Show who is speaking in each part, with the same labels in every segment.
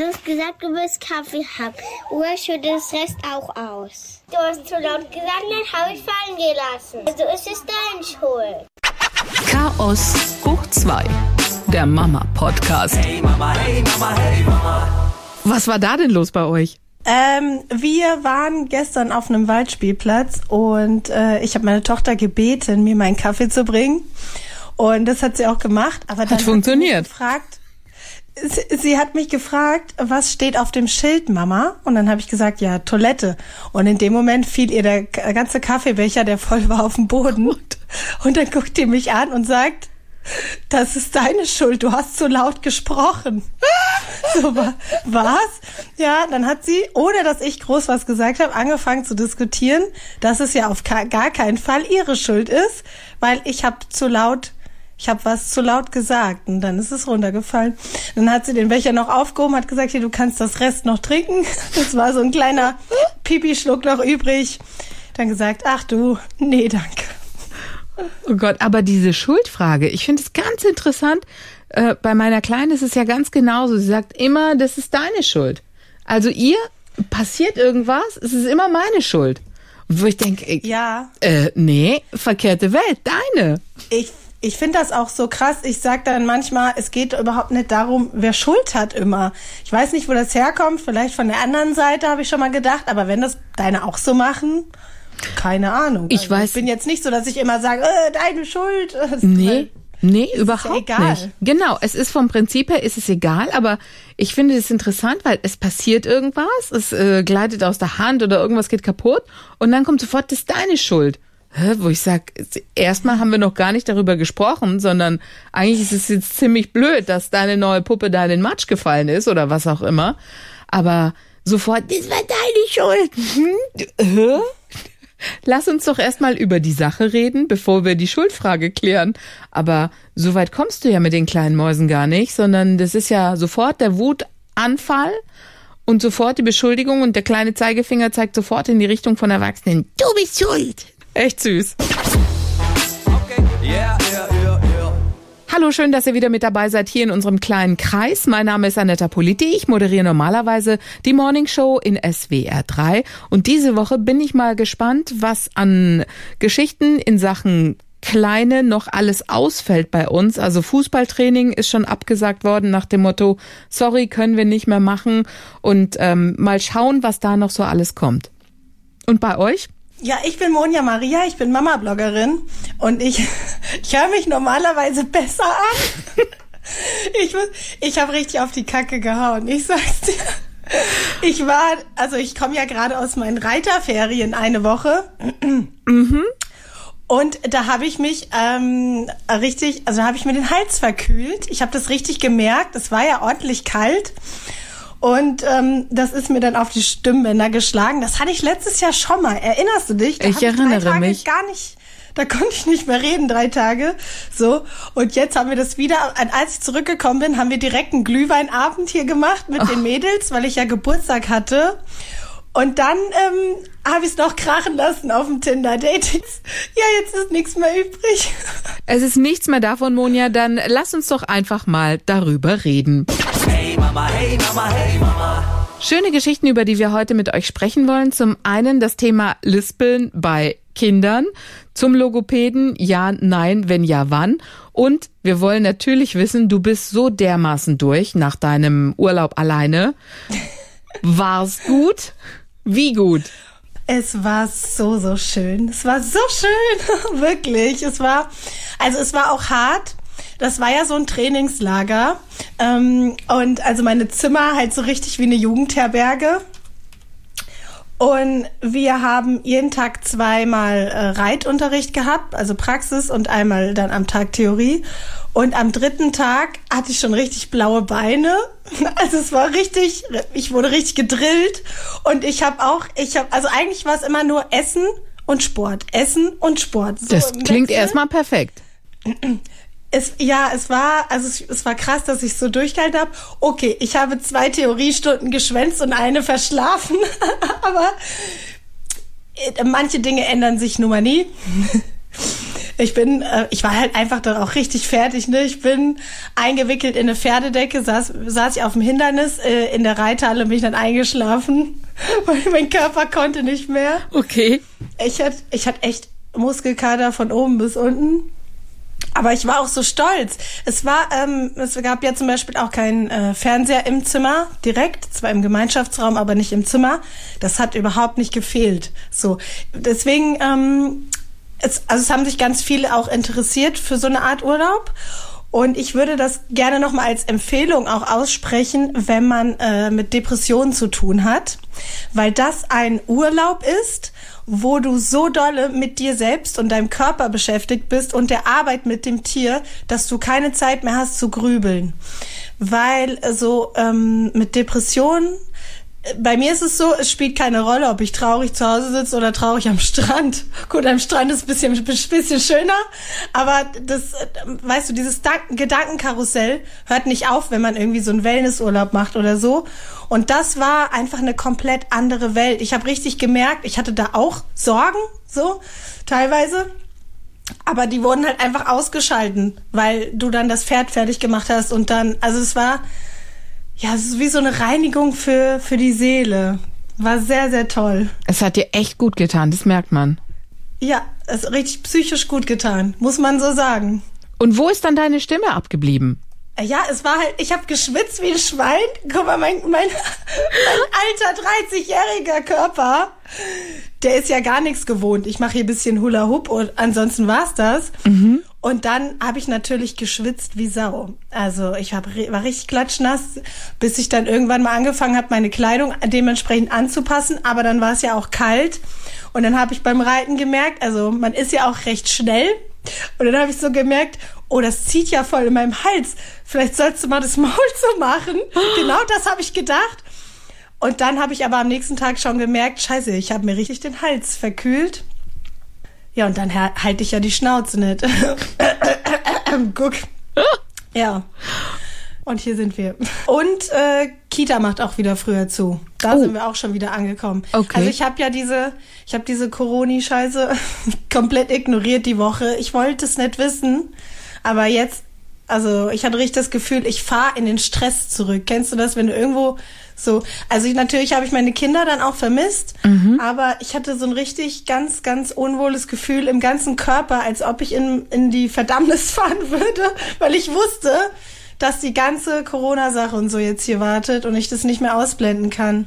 Speaker 1: bloß gesagt, du willst Kaffee haben. Oder schüttet das Rest auch aus. Du hast zu laut gesagt, dann habe ich fallen gelassen. Also ist es deine Schuld.
Speaker 2: Chaos hoch 2. Der Mama-Podcast.
Speaker 3: Hey Mama, hey Mama, hey Mama.
Speaker 2: Was war da denn los bei euch?
Speaker 4: Ähm, wir waren gestern auf einem Waldspielplatz und äh, ich habe meine Tochter gebeten, mir meinen Kaffee zu bringen. Und das hat sie auch gemacht. Aber dann
Speaker 2: Hat funktioniert.
Speaker 4: Sie, mich gefragt, sie, sie hat mich gefragt, was steht auf dem Schild, Mama? Und dann habe ich gesagt, ja, Toilette. Und in dem Moment fiel ihr der ganze Kaffeebecher, der voll war, auf den Boden. Und dann guckt die mich an und sagt, das ist deine Schuld, du hast zu laut gesprochen. So, wa- was? Ja, dann hat sie, ohne dass ich groß was gesagt habe, angefangen zu diskutieren, dass es ja auf gar keinen Fall ihre Schuld ist, weil ich habe zu laut, ich habe was zu laut gesagt und dann ist es runtergefallen. Dann hat sie den Becher noch aufgehoben, hat gesagt, hier, du kannst das Rest noch trinken. Das war so ein kleiner Pipi-Schluck noch übrig. Dann gesagt, ach du, nee, danke.
Speaker 2: Oh Gott, aber diese Schuldfrage, ich finde es ganz interessant. Äh, bei meiner Kleinen ist es ja ganz genauso. Sie sagt immer, das ist deine Schuld. Also ihr passiert irgendwas, es ist immer meine Schuld. Wo ich denke,
Speaker 4: Ja,
Speaker 2: äh, nee, verkehrte Welt, deine.
Speaker 4: Ich, ich finde das auch so krass. Ich sag dann manchmal, es geht überhaupt nicht darum, wer Schuld hat immer. Ich weiß nicht, wo das herkommt. Vielleicht von der anderen Seite habe ich schon mal gedacht. Aber wenn das deine auch so machen, keine Ahnung. Also
Speaker 2: Ich weiß-
Speaker 4: Ich bin jetzt nicht so, dass ich immer sage, äh, deine Schuld. Das-
Speaker 2: Nee, nee, überhaupt
Speaker 4: egal.
Speaker 2: nicht. Genau, es ist vom Prinzip her ist es egal, aber ich finde es interessant, weil es passiert irgendwas, es äh, gleitet aus der Hand oder irgendwas geht kaputt und dann kommt sofort, das ist deine Schuld. Wo ich sag, erstmal haben wir noch gar nicht darüber gesprochen, sondern eigentlich ist es jetzt ziemlich blöd, dass deine neue Puppe da in den Matsch gefallen ist oder was auch immer. Aber sofort, das war deine Schuld. Hm? Lass uns doch erstmal über die Sache reden, bevor wir die Schuldfrage klären. Aber so weit kommst du ja mit den kleinen Mäusen gar nicht, sondern das ist ja sofort der Wutanfall und sofort die Beschuldigung und der kleine Zeigefinger zeigt sofort in die Richtung von Erwachsenen. Du bist schuld. Echt süß.
Speaker 3: Okay. Yeah, yeah, yeah.
Speaker 2: Hallo, schön, dass ihr wieder mit dabei seid hier in unserem kleinen Kreis. Mein Name ist Anetta Politi. Ich moderiere normalerweise die Morning Show in SWR 3. Und diese Woche bin ich mal gespannt, was an Geschichten in Sachen Kleine noch alles ausfällt bei uns. Also Fußballtraining ist schon abgesagt worden nach dem Motto, sorry, können wir nicht mehr machen. Und ähm, mal schauen, was da noch so alles kommt. Und bei euch?
Speaker 4: Ja, ich bin Monja Maria, ich bin Mama-Bloggerin und ich, ich höre mich normalerweise besser an. Ich, muss- ich habe richtig auf die Kacke gehauen, ich sag's dir. Ich war, also ich komme ja gerade aus meinen Reiterferien eine Woche. Und da habe ich mich ähm, richtig, also da habe ich mir den Hals verkühlt. Ich habe das richtig gemerkt. Es war ja ordentlich kalt. Und ähm, das ist mir dann auf die Stimmbänder geschlagen. Das hatte ich letztes Jahr schon mal. Erinnerst du dich? Da
Speaker 2: Ich
Speaker 4: hab drei
Speaker 2: erinnere
Speaker 4: Tage
Speaker 2: mich.
Speaker 4: Gar nicht. Da konnte ich nicht mehr reden, drei Tage. So. Und jetzt haben wir das wieder. Und als ich zurückgekommen bin, haben wir direkt einen Glühweinabend hier gemacht mit den Mädels, weil ich ja Geburtstag hatte. Und dann ähm, habe ich es noch krachen lassen auf dem Tinder-Date. Ja, jetzt ist nichts mehr übrig.
Speaker 2: Es ist nichts mehr davon, Monja. Dann lass uns doch einfach mal darüber reden.
Speaker 3: Hey Mama, hey Mama, hey Mama.
Speaker 2: Schöne Geschichten, über die wir heute mit euch sprechen wollen. Zum einen das Thema Lispeln bei Kindern, zum Logopäden, ja, nein, wenn ja, wann. Und wir wollen natürlich wissen, du bist so dermaßen durch nach deinem Urlaub alleine. War's gut? Wie gut?
Speaker 4: Es war so, so schön. Es war so schön. Wirklich. Es war, also es war auch hart. Das war ja so ein Trainingslager. Ähm, und also meine Zimmer halt so richtig wie eine Jugendherberge. Und wir haben jeden Tag zweimal äh, Reitunterricht gehabt, also Praxis und einmal dann am Tag Theorie. Und am dritten Tag hatte ich schon richtig blaue Beine. Also es war richtig, ich wurde richtig gedrillt. Und ich habe auch, ich habe, also eigentlich war es immer nur Essen und Sport. Essen und Sport. So
Speaker 2: Das klingt erstmal perfekt.
Speaker 4: Es, ja, es war, also es, es war krass, dass ich so durchgehalten habe. Okay, ich habe zwei Theoriestunden geschwänzt und eine verschlafen, aber äh, manche Dinge ändern sich nun mal nie. Ich bin, äh, ich war halt einfach dann auch richtig fertig, ne? Ich bin eingewickelt in eine Pferdedecke, saß, saß ich auf dem Hindernis äh, in der Reithalle und bin ich dann eingeschlafen, weil mein Körper konnte nicht mehr.
Speaker 2: Okay.
Speaker 4: Ich hatte, ich hatte echt Muskelkater von oben bis unten. Aber ich war auch so stolz. Es war, ähm, es gab ja zum Beispiel auch keinen äh, Fernseher im Zimmer direkt, zwar im Gemeinschaftsraum, aber nicht im Zimmer. Das hat überhaupt nicht gefehlt. So, deswegen, ähm, es, also es haben sich ganz viele auch interessiert für so eine Art Urlaub. Und ich würde das gerne nochmal als Empfehlung auch aussprechen, wenn man äh, mit Depressionen zu tun hat, weil das ein Urlaub ist, wo du so dolle mit dir selbst und deinem Körper beschäftigt bist und der Arbeit mit dem Tier, dass du keine Zeit mehr hast zu grübeln. Weil so ähm, mit Depressionen bei mir ist es so, es spielt keine Rolle, ob ich traurig zu Hause sitze oder traurig am Strand. Gut, am Strand ist ein bisschen, bisschen schöner, aber das, weißt du, dieses Gedankenkarussell hört nicht auf, wenn man irgendwie so einen Wellnessurlaub macht oder so. Und das war einfach eine komplett andere Welt. Ich habe richtig gemerkt, ich hatte da auch Sorgen, so teilweise. Aber die wurden halt einfach ausgeschalten, weil du dann das Pferd fertig gemacht hast und dann, also es war, ja, es ist wie so eine Reinigung für, für die Seele. War sehr, sehr toll.
Speaker 2: Es hat dir echt gut getan, das merkt man.
Speaker 4: Ja, es ist richtig psychisch gut getan, muss man so sagen.
Speaker 2: Und wo ist dann deine Stimme abgeblieben?
Speaker 4: Ja, es war halt, ich habe geschwitzt wie ein Schwein. Guck mal, mein, mein, mein alter 30-jähriger Körper, der ist ja gar nichts gewohnt. Ich mache hier ein bisschen Hula Hoop und ansonsten war's das. Mhm. Und dann habe ich natürlich geschwitzt wie Sau. Also ich hab, war richtig klatschnass, bis ich dann irgendwann mal angefangen habe, meine Kleidung dementsprechend anzupassen. Aber dann war es ja auch kalt. Und dann habe ich beim Reiten gemerkt, also man ist ja auch recht schnell. Und dann habe ich so gemerkt, oh, das zieht ja voll in meinem Hals. Vielleicht sollst du mal das Maul so machen. genau das habe ich gedacht. Und dann habe ich aber am nächsten Tag schon gemerkt, scheiße, ich habe mir richtig den Hals verkühlt. Ja, und dann halte ich ja die Schnauze nicht. Guck. Ja. Und hier sind wir. Und äh, Kita macht auch wieder früher zu. Da oh. sind wir auch schon wieder angekommen. Okay. Also ich habe ja diese, ich habe diese Coroni-Scheiße komplett ignoriert die Woche. Ich wollte es nicht wissen, aber jetzt, also ich hatte richtig das Gefühl, ich fahre in den Stress zurück. Kennst du das, wenn du irgendwo so, also ich, natürlich habe ich meine Kinder dann auch vermisst, mhm. aber ich hatte so ein richtig ganz, ganz unwohles Gefühl im ganzen Körper, als ob ich in, in die Verdammnis fahren würde, weil ich wusste, dass die ganze Corona-Sache und so jetzt hier wartet und ich das nicht mehr ausblenden kann.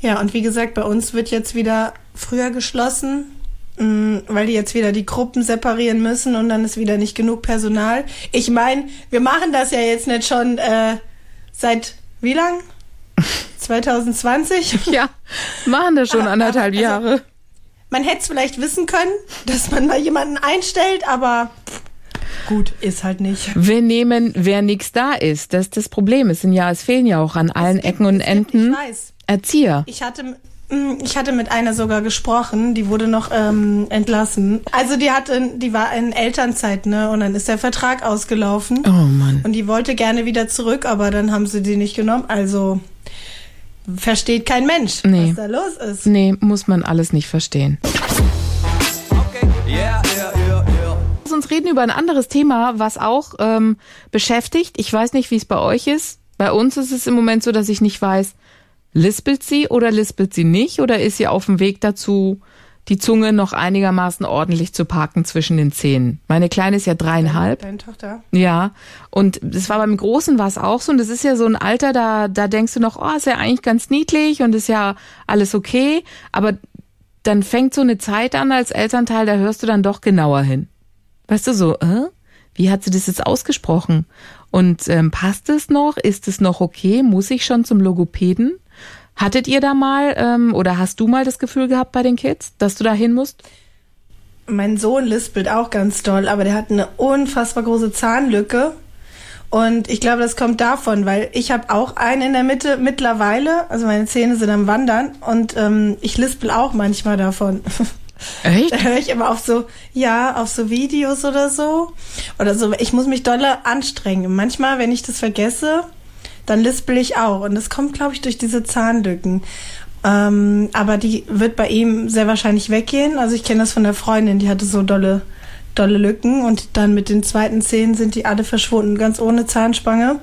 Speaker 4: Ja, und wie gesagt, bei uns wird jetzt wieder früher geschlossen, mm, weil die jetzt wieder die Gruppen separieren müssen und dann ist wieder nicht genug Personal. Ich meine, wir machen das ja jetzt nicht schon äh, seit wie lang? 2020?
Speaker 2: Ja, machen das schon anderthalb also, Jahre.
Speaker 4: Man hätte es vielleicht wissen können, dass man mal jemanden einstellt, aber gut, ist halt nicht.
Speaker 2: Wir nehmen, wer nichts da ist. Das ist das Problem. Es sind ja, es fehlen ja auch an allen gibt, Ecken und Enden Erzieher.
Speaker 4: Ich hatte mm, ich hatte mit einer sogar gesprochen, die wurde noch ähm, entlassen. Also die hatte, die war in Elternzeit, ne? Und dann ist der Vertrag ausgelaufen.
Speaker 2: Oh Mann.
Speaker 4: Und die wollte gerne wieder zurück, aber dann haben sie die nicht genommen. Also versteht kein Mensch, nee. was da los ist.
Speaker 2: Nee, muss man alles nicht verstehen. Okay. Yeah, yeah, yeah, yeah. Lass uns reden über ein anderes Thema, was auch ähm, beschäftigt. Ich weiß nicht, wie es bei euch ist. Bei uns ist es im Moment so, dass ich nicht weiß, lispelt sie oder lispelt sie nicht oder ist sie auf dem Weg dazu, die Zunge noch einigermaßen ordentlich zu parken zwischen den Zähnen. Meine Kleine ist ja dreieinhalb.
Speaker 4: Deine Tochter?
Speaker 2: Ja. Und das war beim Großen war es auch so. Und das ist ja so ein Alter, da, da denkst du noch, oh, ist ja eigentlich ganz niedlich und ist ja alles okay. Aber dann fängt so eine Zeit an als Elternteil, da hörst du dann doch genauer hin. Weißt du so, äh? Wie hat sie das jetzt ausgesprochen? Und ähm, passt es noch? Ist es noch okay? Muss ich schon zum Logopäden? Hattet ihr da mal ähm, oder hast du mal das Gefühl gehabt bei den Kids, dass du da hin musst?
Speaker 4: Mein Sohn lispelt auch ganz doll, aber der hat eine unfassbar große Zahnlücke. Und ich glaube, das kommt davon, weil ich habe auch einen in der Mitte mittlerweile, also meine Zähne sind am Wandern und ähm, ich lispel auch manchmal davon.
Speaker 2: Echt?
Speaker 4: Da höre ich immer auf so, ja, auf so Videos oder so. Oder so, ich muss mich dolle anstrengen. Manchmal, wenn ich das vergesse, dann lispel ich auch. Und das kommt, glaube ich, durch diese Zahnlücken. Ähm, aber die wird bei ihm sehr wahrscheinlich weggehen. Also ich kenne das von der Freundin, die hatte so dolle dolle Lücken und dann mit den zweiten Zähnen sind die alle verschwunden, ganz ohne Zahnspange.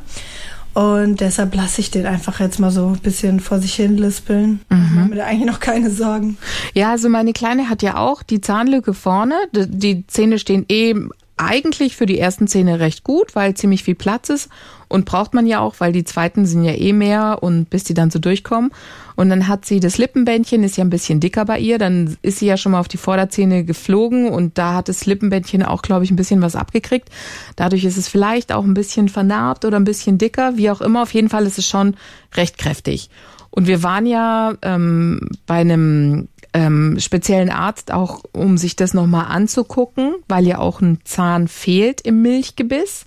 Speaker 4: Und deshalb lasse ich den einfach jetzt mal so ein bisschen vor sich hin lispeln. Mhm. Ich mache mir da eigentlich noch keine Sorgen.
Speaker 2: Ja, also meine Kleine hat ja auch die Zahnlücke vorne. Die Zähne stehen eh eigentlich für die ersten Zähne recht gut, weil ziemlich viel Platz ist und braucht man ja auch, weil die zweiten sind ja eh mehr und bis die dann so durchkommen. Und dann hat sie das Lippenbändchen, ist ja ein bisschen dicker bei ihr, dann ist sie ja schon mal auf die Vorderzähne geflogen und da hat das Lippenbändchen auch, glaube ich, ein bisschen was abgekriegt. Dadurch ist es vielleicht auch ein bisschen vernarbt oder ein bisschen dicker, wie auch immer. Auf jeden Fall ist es schon recht kräftig. Und wir waren ja ähm, bei einem ähm, speziellen Arzt auch, um sich das nochmal anzugucken, weil ja auch ein Zahn fehlt im Milchgebiss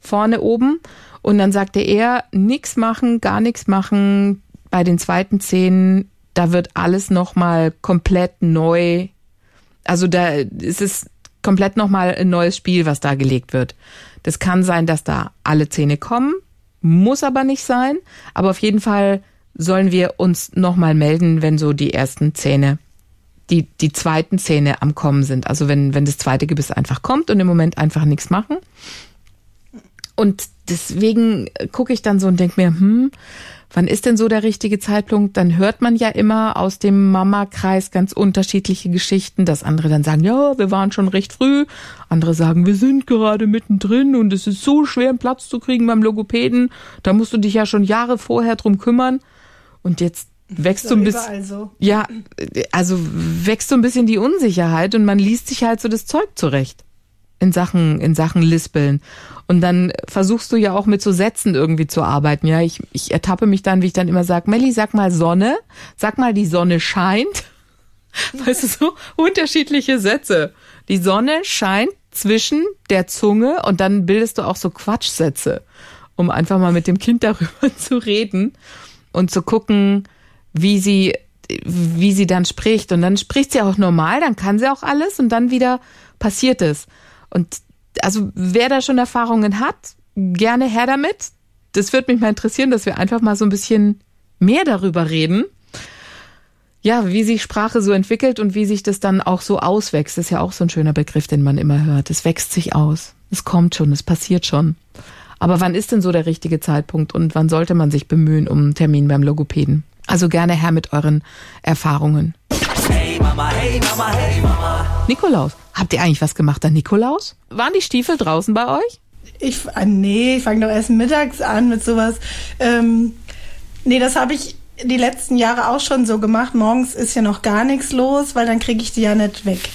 Speaker 2: vorne oben. Und dann sagte er, nichts machen, gar nichts machen. Bei den zweiten Zähnen, da wird alles nochmal komplett neu. Also da ist es komplett nochmal ein neues Spiel, was da gelegt wird. Das kann sein, dass da alle Zähne kommen, muss aber nicht sein. Aber auf jeden Fall sollen wir uns nochmal melden, wenn so die ersten Zähne, die, die zweiten Zähne am Kommen sind. Also wenn, wenn das zweite Gebiss einfach kommt und im Moment einfach nichts machen. Und deswegen gucke ich dann so und denke mir, hm, wann ist denn so der richtige Zeitpunkt? Dann hört man ja immer aus dem Mama-Kreis ganz unterschiedliche Geschichten, dass andere dann sagen, ja, wir waren schon recht früh. Andere sagen, wir sind gerade mittendrin und es ist so schwer, einen Platz zu kriegen beim Logopäden. Da musst du dich ja schon Jahre vorher drum kümmern. Und jetzt wächst so ein bisschen, so. ja, also wächst so ein bisschen die Unsicherheit und man liest sich halt so das Zeug zurecht in Sachen, in Sachen Lispeln. Und dann versuchst du ja auch mit so Sätzen irgendwie zu arbeiten. Ja, ich, ich ertappe mich dann, wie ich dann immer sage, Melli, sag mal Sonne, sag mal, die Sonne scheint. Weißt du, so unterschiedliche Sätze. Die Sonne scheint zwischen der Zunge und dann bildest du auch so Quatschsätze, um einfach mal mit dem Kind darüber zu reden und zu gucken, wie sie, wie sie dann spricht. Und dann spricht sie auch normal, dann kann sie auch alles und dann wieder passiert es. Und also wer da schon Erfahrungen hat, gerne her damit. Das würde mich mal interessieren, dass wir einfach mal so ein bisschen mehr darüber reden. Ja, wie sich Sprache so entwickelt und wie sich das dann auch so auswächst. Das ist ja auch so ein schöner Begriff, den man immer hört. Es wächst sich aus. Es kommt schon, es passiert schon. Aber wann ist denn so der richtige Zeitpunkt und wann sollte man sich bemühen um einen Termin beim Logopäden? Also gerne her mit euren Erfahrungen. Hey Mama, hey Mama, hey Mama. Nikolaus, habt ihr eigentlich was gemacht an Nikolaus? Waren die Stiefel draußen bei euch?
Speaker 4: Ich, ah, nee, ich fange doch erst mittags an mit sowas. Ähm, nee, das habe ich die letzten Jahre auch schon so gemacht. Morgens ist ja noch gar nichts los, weil dann kriege ich die ja nicht weg.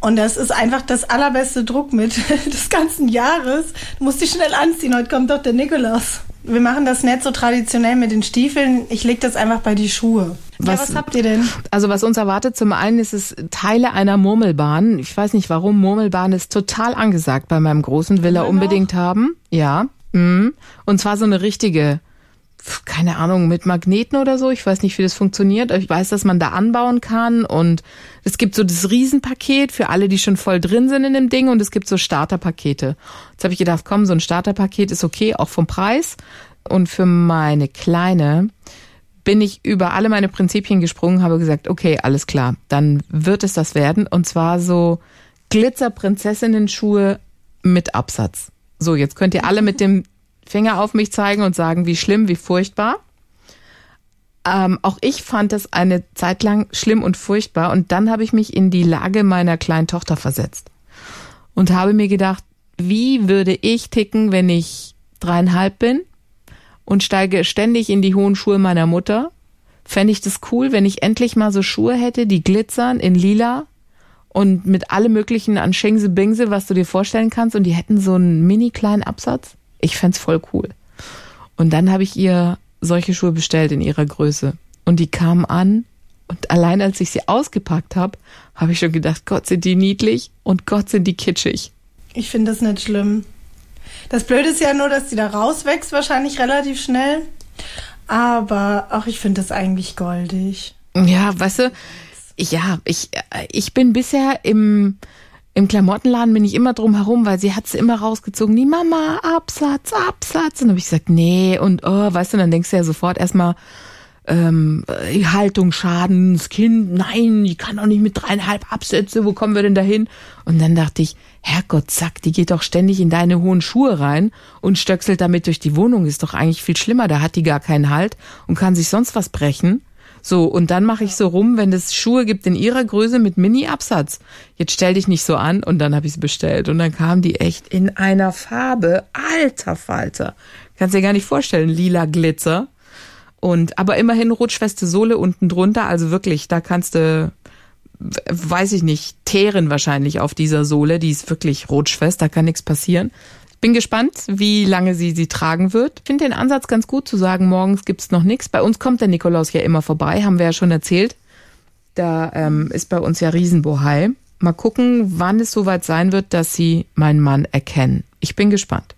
Speaker 4: Und das ist einfach das allerbeste Druckmittel des ganzen Jahres. Du musst dich schnell anziehen, heute kommt doch der Nikolaus. Wir machen das nicht so traditionell mit den Stiefeln. Ich lege das einfach bei die Schuhe. Was, ja, was habt ihr denn?
Speaker 2: Also was uns erwartet, zum einen ist es Teile einer Murmelbahn. Ich weiß nicht warum, Murmelbahn ist total angesagt bei meinem Großen, will er unbedingt haben. Ja. Mhm. Und zwar so eine richtige keine Ahnung, mit Magneten oder so. Ich weiß nicht, wie das funktioniert. Ich weiß, dass man da anbauen kann und es gibt so das Riesenpaket für alle, die schon voll drin sind in dem Ding und es gibt so Starterpakete. Jetzt habe ich gedacht, komm, so ein Starterpaket ist okay, auch vom Preis. Und für meine Kleine bin ich über alle meine Prinzipien gesprungen, habe gesagt, okay, alles klar, dann wird es das werden. Und zwar so Glitzer-Prinzessinnen-Schuhe mit Absatz. So, jetzt könnt ihr alle mit dem Finger auf mich zeigen und sagen, wie schlimm, wie furchtbar. Ähm, auch ich fand das eine Zeit lang schlimm und furchtbar und dann habe ich mich in die Lage meiner kleinen Tochter versetzt und habe mir gedacht, wie würde ich ticken, wenn ich dreieinhalb bin und steige ständig in die hohen Schuhe meiner Mutter? Fände ich das cool, wenn ich endlich mal so Schuhe hätte, die glitzern in lila und mit allem möglichen an Schengse Bingse, was du dir vorstellen kannst und die hätten so einen mini kleinen Absatz? Ich fände voll cool. Und dann habe ich ihr solche Schuhe bestellt in ihrer Größe. Und die kamen an und allein als ich sie ausgepackt habe, habe ich schon gedacht, Gott sind die niedlich und Gott sind die kitschig.
Speaker 4: Ich finde das nicht schlimm. Das Blöde ist ja nur, dass die da rauswächst, wahrscheinlich relativ schnell. Aber auch ich finde das eigentlich goldig.
Speaker 2: Ja, weißt du, ja, ich, ich bin bisher im, im Klamottenladen bin ich immer drum herum, weil sie hat es immer rausgezogen. Die Mama, Absatz, Absatz. Und habe ich gesagt, nee. Und oh, weißt du, dann denkst du ja sofort erstmal, ähm, äh, Haltung schaden, das Kind, nein, die kann doch nicht mit dreieinhalb Absätze, wo kommen wir denn dahin? Und dann dachte ich, Herrgott, zack, die geht doch ständig in deine hohen Schuhe rein und stöckselt damit durch die Wohnung, ist doch eigentlich viel schlimmer, da hat die gar keinen Halt und kann sich sonst was brechen. So, und dann mache ich so rum, wenn es Schuhe gibt in ihrer Größe mit Mini-Absatz. Jetzt stell dich nicht so an und dann habe ich sie bestellt. Und dann kam die echt in einer Farbe. Alter Falter. Kannst dir gar nicht vorstellen, lila Glitzer. Und aber immerhin rutschfeste Sohle unten drunter, also wirklich, da kannst du, weiß ich nicht, teeren wahrscheinlich auf dieser Sohle. Die ist wirklich rutschfest, da kann nichts passieren. Bin gespannt, wie lange sie sie tragen wird. Finde den Ansatz ganz gut zu sagen, morgens gibt's noch nichts. Bei uns kommt der Nikolaus ja immer vorbei, haben wir ja schon erzählt. Da ähm, ist bei uns ja Riesenbohai. Mal gucken, wann es soweit sein wird, dass sie meinen Mann erkennen. Ich bin gespannt.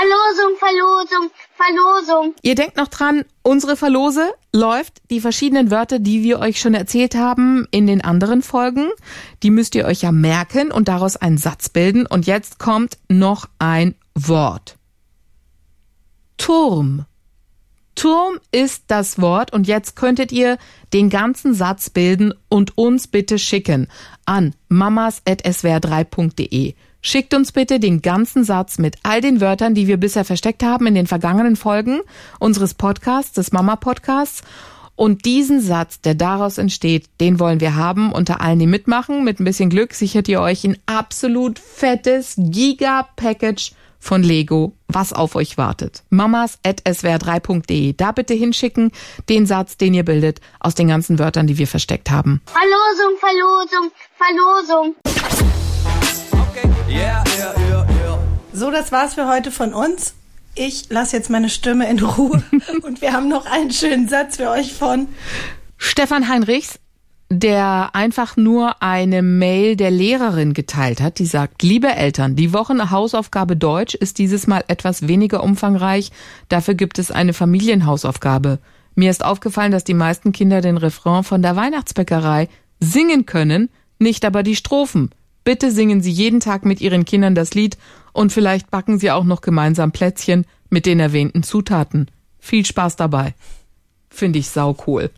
Speaker 1: Verlosung, Verlosung, Verlosung.
Speaker 2: Ihr denkt noch dran, unsere Verlose läuft die verschiedenen Wörter, die wir euch schon erzählt haben in den anderen Folgen. Die müsst ihr euch ja merken und daraus einen Satz bilden. Und jetzt kommt noch ein Wort. Turm. Turm ist das Wort und jetzt könntet ihr den ganzen Satz bilden und uns bitte schicken an mamas.swr3.de. Schickt uns bitte den ganzen Satz mit all den Wörtern, die wir bisher versteckt haben in den vergangenen Folgen unseres Podcasts, des Mama Podcasts. Und diesen Satz, der daraus entsteht, den wollen wir haben unter allen, die mitmachen. Mit ein bisschen Glück sichert ihr euch ein absolut fettes Giga-Package von Lego, was auf euch wartet. mamas.swr3.de. Da bitte hinschicken den Satz, den ihr bildet, aus den ganzen Wörtern, die wir versteckt haben.
Speaker 1: Verlosung, Verlosung, Verlosung.
Speaker 3: Yeah, yeah, yeah, yeah.
Speaker 4: So, das war's für heute von uns. Ich lasse jetzt meine Stimme in Ruhe und wir haben noch einen schönen Satz für euch von
Speaker 2: Stefan Heinrichs, der einfach nur eine Mail der Lehrerin geteilt hat, die sagt, liebe Eltern, die Wochenhausaufgabe Deutsch ist dieses Mal etwas weniger umfangreich, dafür gibt es eine Familienhausaufgabe. Mir ist aufgefallen, dass die meisten Kinder den Refrain von der Weihnachtsbäckerei singen können, nicht aber die Strophen. Bitte singen Sie jeden Tag mit Ihren Kindern das Lied und vielleicht backen Sie auch noch gemeinsam Plätzchen mit den erwähnten Zutaten. Viel Spaß dabei. Finde ich sau cool.